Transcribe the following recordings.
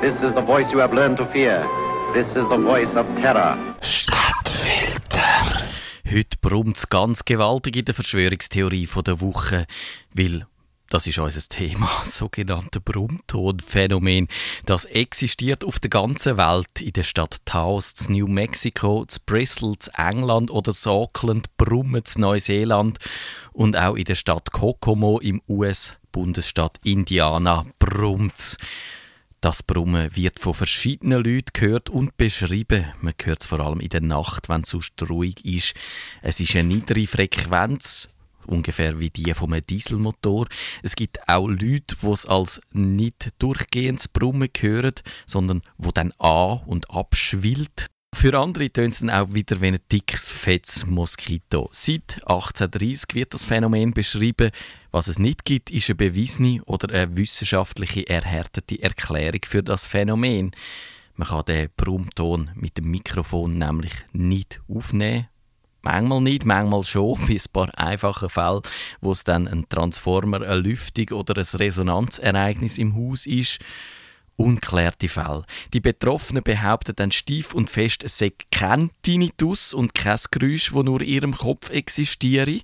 This is the voice you have learned to fear. This is the voice of terror. Stadtfilter. Heute brummt es ganz gewaltig in der Verschwörungstheorie der Woche, weil das ist unser Thema, das sogenannte Brummtonphänomen. Das existiert auf der ganzen Welt. In der Stadt Taos, New Mexico, in Bristol, in England oder Auckland, Brummen, Neuseeland und auch in der Stadt Kokomo im US-Bundesstaat Indiana brummt's. Das Brummen wird von verschiedenen Leuten gehört und beschrieben. Man hört es vor allem in der Nacht, wenn es sonst ruhig ist. Es ist eine niedere Frequenz, ungefähr wie die vom Dieselmotor. Es gibt auch Leute, die es als nicht durchgehendes Brummen hören, sondern wo dann an- und abschwillt. Für andere tönt es dann auch wieder wie ein dickes, fettes Moskito. Seit 1830 wird das Phänomen beschrieben. Was es nicht gibt, ist eine bewiesene oder eine wissenschaftliche erhärtete Erklärung für das Phänomen. Man kann den Brummton mit dem Mikrofon nämlich nicht aufnehmen. Manchmal nicht, manchmal schon, bei ein paar einfachen Fällen, wo es dann ein Transformer, eine Lüftung oder ein Resonanzereignis im Haus ist unklärte Fälle. Die Betroffenen behaupten dann steif und fest, es sei kein Tinnitus und kein Geräusch, das nur in ihrem Kopf existiere.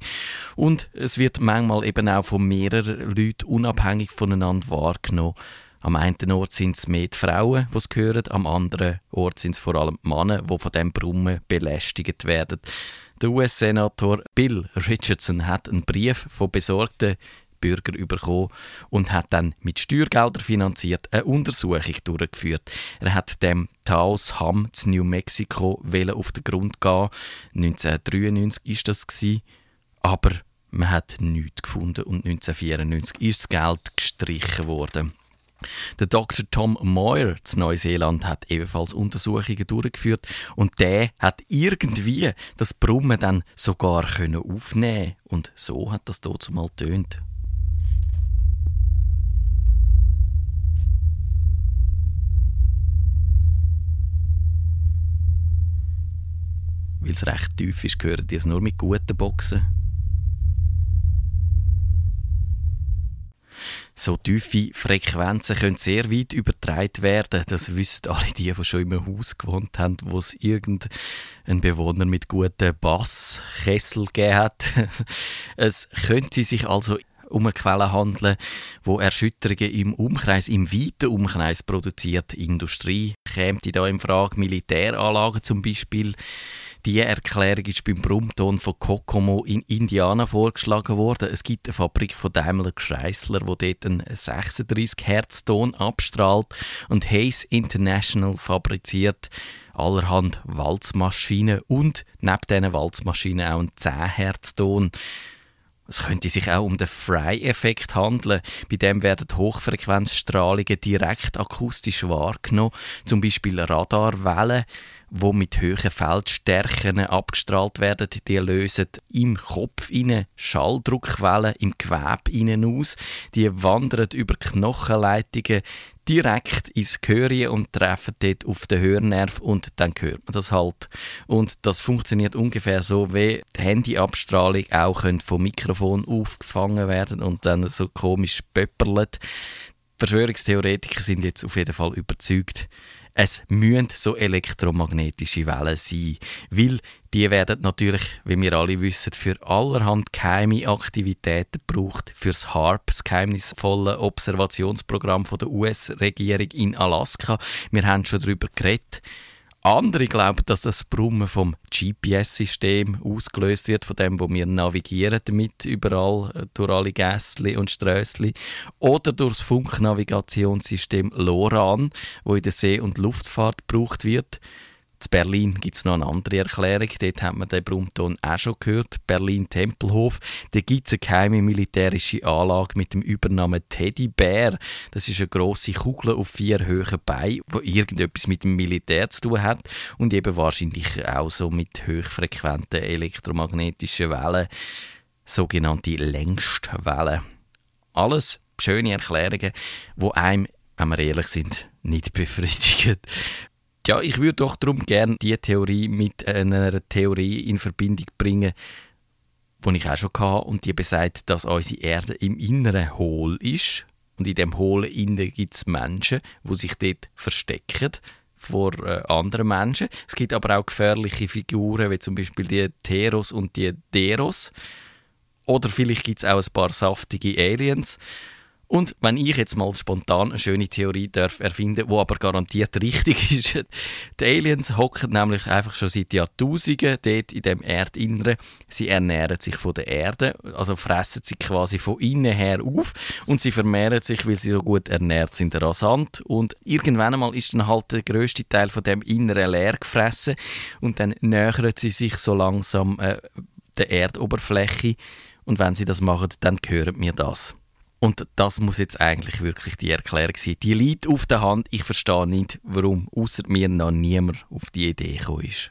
Und es wird manchmal eben auch von mehreren Leuten unabhängig voneinander wahrgenommen. Am einen Ort sind es mehr die Frauen, die es hören, am anderen Ort sind es vor allem die Männer, die von dem Brummen belästigt werden. Der US-Senator Bill Richardson hat einen Brief von besorgten Bürger bekommen und hat dann mit Steuergeldern finanziert eine Untersuchung durchgeführt. Er hat dem Taos Ham zu New Mexico auf den Grund gehen. 1993 ist das gewesen, aber man hat nichts gefunden und 1994 ist das Geld gestrichen worden. Der Dr. Tom Moyer zu Neuseeland hat ebenfalls Untersuchungen durchgeführt und der hat irgendwie das Brummen dann sogar können aufnehmen und so hat das dort mal tönt. Es recht tief ist, gehören die es nur mit guten Boxen. So tiefe Frequenzen können sehr weit übertragen werden. Das wissen alle die, die schon im Haus gewohnt haben, wo es irgendein Bewohner mit guten Basskessel gegeben hat. es könnte sich also um eine Quelle handeln, wo Erschütterungen im Umkreis, im weiten Umkreis produziert. Industrie käme da in Frage, Militäranlagen zum Beispiel. Die Erklärung ist beim Brummton von Kokomo in Indiana vorgeschlagen worden. Es gibt eine Fabrik von Daimler Chrysler, wo dort einen 36 Hertz Ton abstrahlt und Hayes International fabriziert allerhand Walzmaschinen und neben diesen Walzmaschinen auch einen 10 Hertz Ton. Es könnte sich auch um den Fry-Effekt handeln. Bei dem werden Hochfrequenzstrahlungen direkt akustisch wahrgenommen, zum Beispiel Radarwellen wo mit hohen Feldstärken abgestrahlt werden. Die lösen im Kopf innen Schalldruckwellen im Gewebe innen aus. Die wandern über Knochenleitungen direkt ins Gehirn und treffen dort auf den Hörnerv und dann hört man das halt. Und das funktioniert ungefähr so, wie die Handyabstrahlung auch vom Mikrofon aufgefangen werden und dann so komisch pöpperlet. Verschwörungstheoretiker sind jetzt auf jeden Fall überzeugt, es müssen so elektromagnetische Wellen sein, weil die werden natürlich, wie wir alle wissen, für allerhand geheime Aktivitäten gebraucht. Fürs HARP, das geheimnisvolle Observationsprogramm der US-Regierung in Alaska. Wir haben schon darüber geredet. Andere glauben, dass das Brummen vom GPS-System ausgelöst wird, von dem, wo wir navigieren damit überall äh, durch alle Gässli und Strössli, oder durch das Funknavigationssystem LORAN, wo in der See- und Luftfahrt gebraucht wird. In Berlin gibt es noch eine andere Erklärung. Dort hat man den Brummton auch schon gehört. Berlin-Tempelhof. Da gibt es eine geheime militärische Anlage mit dem Übernamen Teddybär. Das ist eine grosse Kugel auf vier hohen Beinen, die irgendetwas mit dem Militär zu tun hat und eben wahrscheinlich auch so mit hochfrequenten elektromagnetischen Wellen, sogenannte Längstwellen. Alles schöne Erklärungen, wo einem, wenn wir ehrlich sind, nicht befriedigen. Ja, ich würde doch darum gerne diese Theorie mit einer Theorie in Verbindung bringen, die ich auch schon hatte und die besagt, dass unsere Erde im Inneren hohl ist. Und in dem hohlen Innen gibt es Menschen, die sich dort verstecken vor äh, anderen Menschen. Es gibt aber auch gefährliche Figuren, wie zum Beispiel die Teros und die Deros. Oder vielleicht gibt es auch ein paar saftige Aliens. Und wenn ich jetzt mal spontan eine schöne Theorie darf erfinden, wo aber garantiert richtig ist, die Aliens hocken nämlich einfach schon seit Jahrtausenden dort in dem Erdinneren. Sie ernähren sich von der Erde, also fressen sie quasi von innen her auf und sie vermehren sich, weil sie so gut ernährt sind, rasant. Und irgendwann einmal ist dann halt der größte Teil von dem Inneren leer gefressen und dann nähern sie sich so langsam äh, der Erdoberfläche und wenn sie das machen, dann hören wir das. Und das muss jetzt eigentlich wirklich die Erklärung sein. Die liegt auf der Hand. Ich verstehe nicht, warum außer mir noch niemand auf die Idee gekommen ist.